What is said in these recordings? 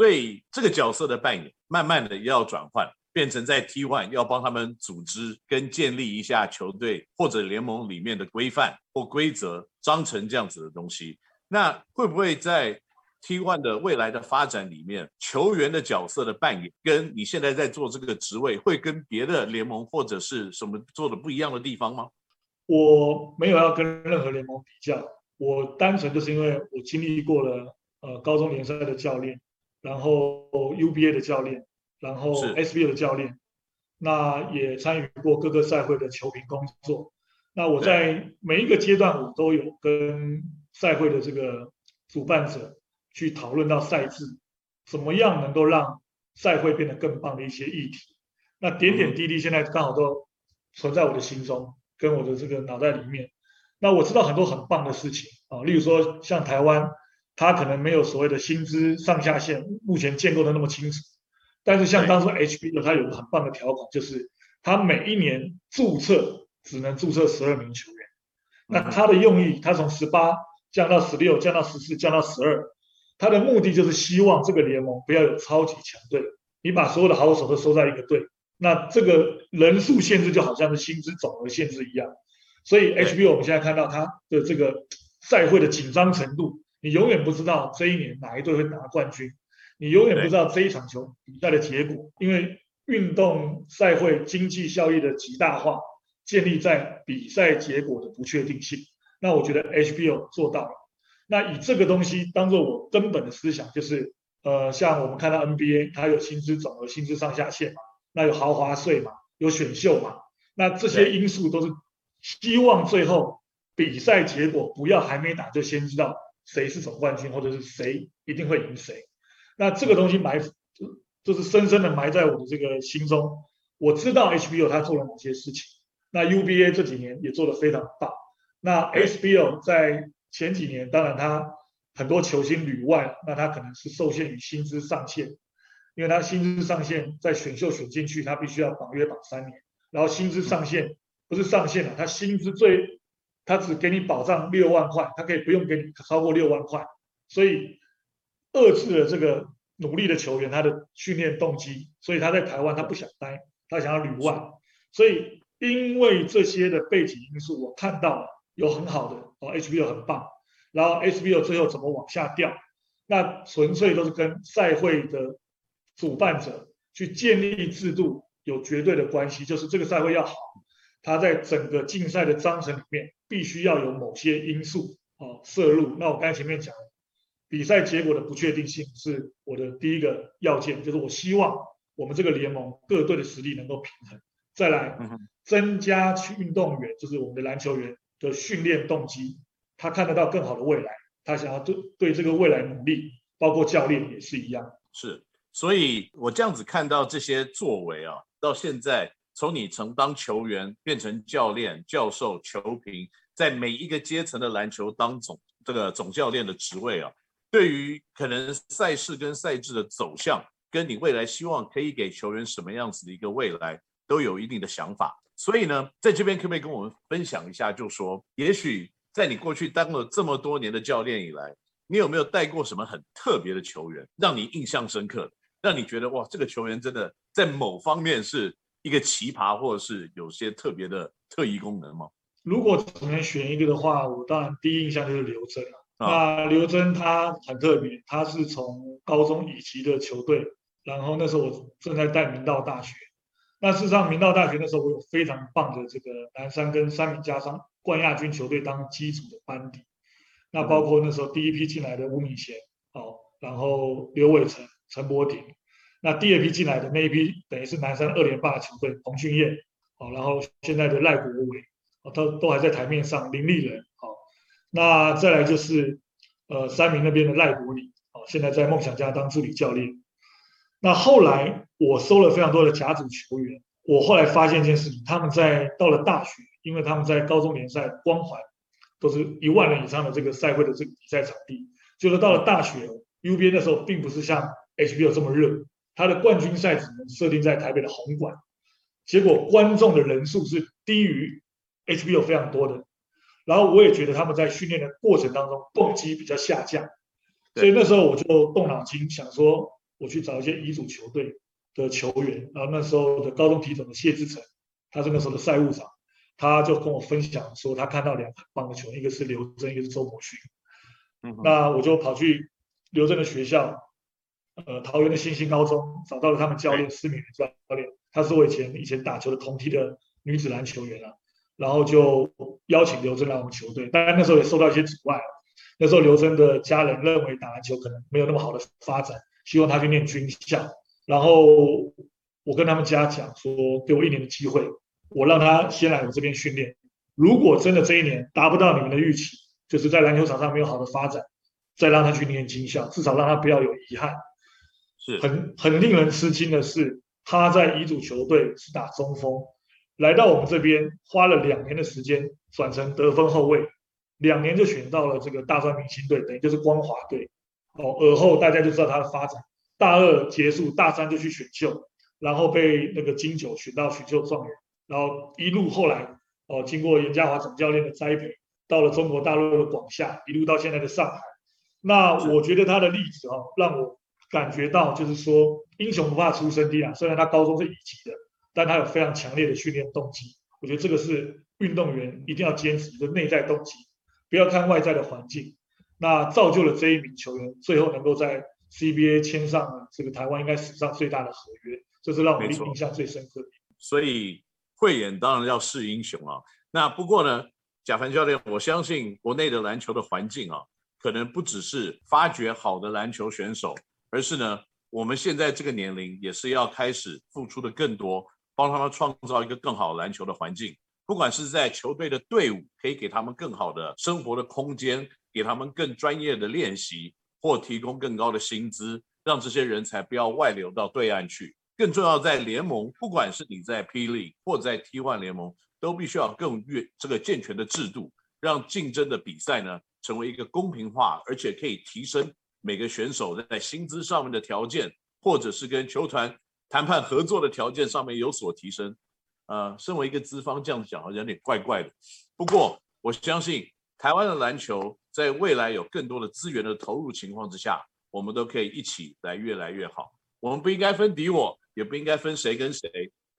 所以这个角色的扮演，慢慢的要转换，变成在 T1 要帮他们组织跟建立一下球队或者联盟里面的规范或规则章程这样子的东西。那会不会在 T1 的未来的发展里面，球员的角色的扮演，跟你现在在做这个职位，会跟别的联盟或者是什么做的不一样的地方吗？我没有要跟任何联盟比较，我单纯就是因为我经历过了呃高中联赛的教练，然后 UBA 的教练，然后 SBA 的教练，那也参与过各个赛会的球评工作。那我在每一个阶段，我都有跟赛会的这个主办者。去讨论到赛制，怎么样能够让赛会变得更棒的一些议题，那点点滴滴现在刚好都存在我的心中，跟我的这个脑袋里面。那我知道很多很棒的事情啊，例如说像台湾，它可能没有所谓的薪资上下限，目前建构的那么清楚。但是像当初 HBL 它有个很棒的条款，就是它每一年注册只能注册十二名球员。那它的用意，它从十八降到十六，降到十四，降到十二。他的目的就是希望这个联盟不要有超级强队，你把所有的好手都收在一个队，那这个人数限制就好像是薪资总额限制一样。所以 HBL 我们现在看到它的这个赛会的紧张程度，你永远不知道这一年哪一队会拿冠军，你永远不知道这一场球比赛的结果，因为运动赛会经济效益的极大化建立在比赛结果的不确定性。那我觉得 HBO 做到了。那以这个东西当做我根本的思想，就是呃，像我们看到 NBA，它有薪资总额、薪资上下限嘛，那有豪华税嘛，有选秀嘛，那这些因素都是希望最后比赛结果不要还没打就先知道谁是总冠军，或者是谁一定会赢谁。那这个东西埋就是深深的埋在我的这个心中。我知道 HBL 他做了某些事情，那 UBA 这几年也做得非常棒。那 SBL 在前几年，当然他很多球星旅外，那他可能是受限于薪资上限，因为他薪资上限在选秀选进去，他必须要绑约绑三年，然后薪资上限不是上限了，他薪资最他只给你保障六万块，他可以不用给你超过六万块，所以遏制了这个努力的球员他的训练动机，所以他在台湾他不想待，他想要旅外，所以因为这些的背景因素，我看到。有很好的哦 HBO 很棒，然后 HBO 最后怎么往下掉？那纯粹都是跟赛会的主办者去建立制度有绝对的关系，就是这个赛会要好，它在整个竞赛的章程里面必须要有某些因素啊摄入。那我刚才前面讲，比赛结果的不确定性是我的第一个要件，就是我希望我们这个联盟各队的实力能够平衡，再来增加去运动员，就是我们的篮球员。的训练动机，他看得到更好的未来，他想要对对这个未来努力，包括教练也是一样。是，所以我这样子看到这些作为啊，到现在从你从当球员变成教练、教授、球评，在每一个阶层的篮球当总这个总教练的职位啊，对于可能赛事跟赛制的走向，跟你未来希望可以给球员什么样子的一个未来，都有一定的想法。所以呢，在这边可不可以跟我们分享一下？就说，也许在你过去当了这么多年的教练以来，你有没有带过什么很特别的球员，让你印象深刻，让你觉得哇，这个球员真的在某方面是一个奇葩，或者是有些特别的特异功能吗？如果只能选一个的话，我当然第一印象就是刘铮了。那刘铮他很特别，他是从高中乙级的球队，然后那时候我正在带明道大学。那事实上，明道大学那时候我有非常棒的这个南山跟三民家商冠亚军球队当基础的班底，那包括那时候第一批进来的吴敏贤，哦，然后刘伟成、陈柏廷，那第二批进来的那一批等于是南山二连霸的球队彭俊彦，哦，然后现在的赖国伟，哦，都都还在台面上，林立人，哦，那再来就是呃三明那边的赖国礼，哦，现在在梦想家当助理教练。那后来我收了非常多的甲组球员，我后来发现一件事情，他们在到了大学，因为他们在高中联赛光环都是一万人以上的这个赛会的这个比赛场地，就是到了大学，UBA 的时候并不是像 H B O 这么热，他的冠军赛只能设定在台北的红馆，结果观众的人数是低于 HBL 非常多的，然后我也觉得他们在训练的过程当中动机比较下降，所以那时候我就动脑筋想说。我去找一些乙组球队的球员，然后那时候的高中体总的谢志成，他是那时候的赛务长，他就跟我分享说，他看到两个棒的球员，一个是刘真，一个是周伯勋。嗯，那我就跑去刘真的学校，呃，桃园的新兴高中，找到了他们教练施敏教练，他是我以前以前打球的同梯的女子篮球员啊，然后就邀请刘真来我们球队，当然那时候也受到一些阻碍。那时候刘真的家人认为打篮球可能没有那么好的发展，希望他去念军校。然后我跟他们家讲说，给我一年的机会，我让他先来我这边训练。如果真的这一年达不到你们的预期，就是在篮球场上没有好的发展，再让他去念军校，至少让他不要有遗憾。是很很令人吃惊的是，他在乙组球队是打中锋，来到我们这边花了两年的时间转成得分后卫。两年就选到了这个大专明星队，等于就是光华队。哦，而后大家就知道他的发展。大二结束，大三就去选秀，然后被那个金九选到选秀状元，然后一路后来哦，经过严家华总教练的栽培，到了中国大陆的广厦，一路到现在的上海。那我觉得他的例子哦，让我感觉到就是说，英雄不怕出身低啊。虽然他高中是乙级的，但他有非常强烈的训练动机。我觉得这个是运动员一定要坚持的内在动机。不要看外在的环境，那造就了这一名球员最后能够在 CBA 签上了这个台湾应该史上最大的合约，这是让我印象最深刻的。所以慧眼当然要识英雄啊。那不过呢，贾凡教练，我相信国内的篮球的环境啊，可能不只是发掘好的篮球选手，而是呢，我们现在这个年龄也是要开始付出的更多，帮他们创造一个更好篮球的环境。不管是在球队的队伍，可以给他们更好的生活的空间，给他们更专业的练习，或提供更高的薪资，让这些人才不要外流到对岸去。更重要，在联盟，不管是你在霹雳或在 T1 联盟，都必须要更越这个健全的制度，让竞争的比赛呢成为一个公平化，而且可以提升每个选手在薪资上面的条件，或者是跟球团谈判合作的条件上面有所提升。呃，身为一个资方，这样讲好像有点怪怪的。不过，我相信台湾的篮球在未来有更多的资源的投入情况之下，我们都可以一起来越来越好。我们不应该分敌我，也不应该分谁跟谁，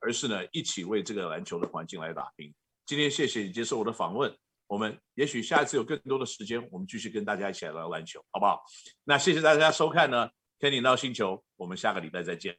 而是呢一起为这个篮球的环境来打拼。今天谢谢你接受我的访问，我们也许下一次有更多的时间，我们继续跟大家一起来玩篮球，好不好？那谢谢大家收看呢天顶到星球，我们下个礼拜再见。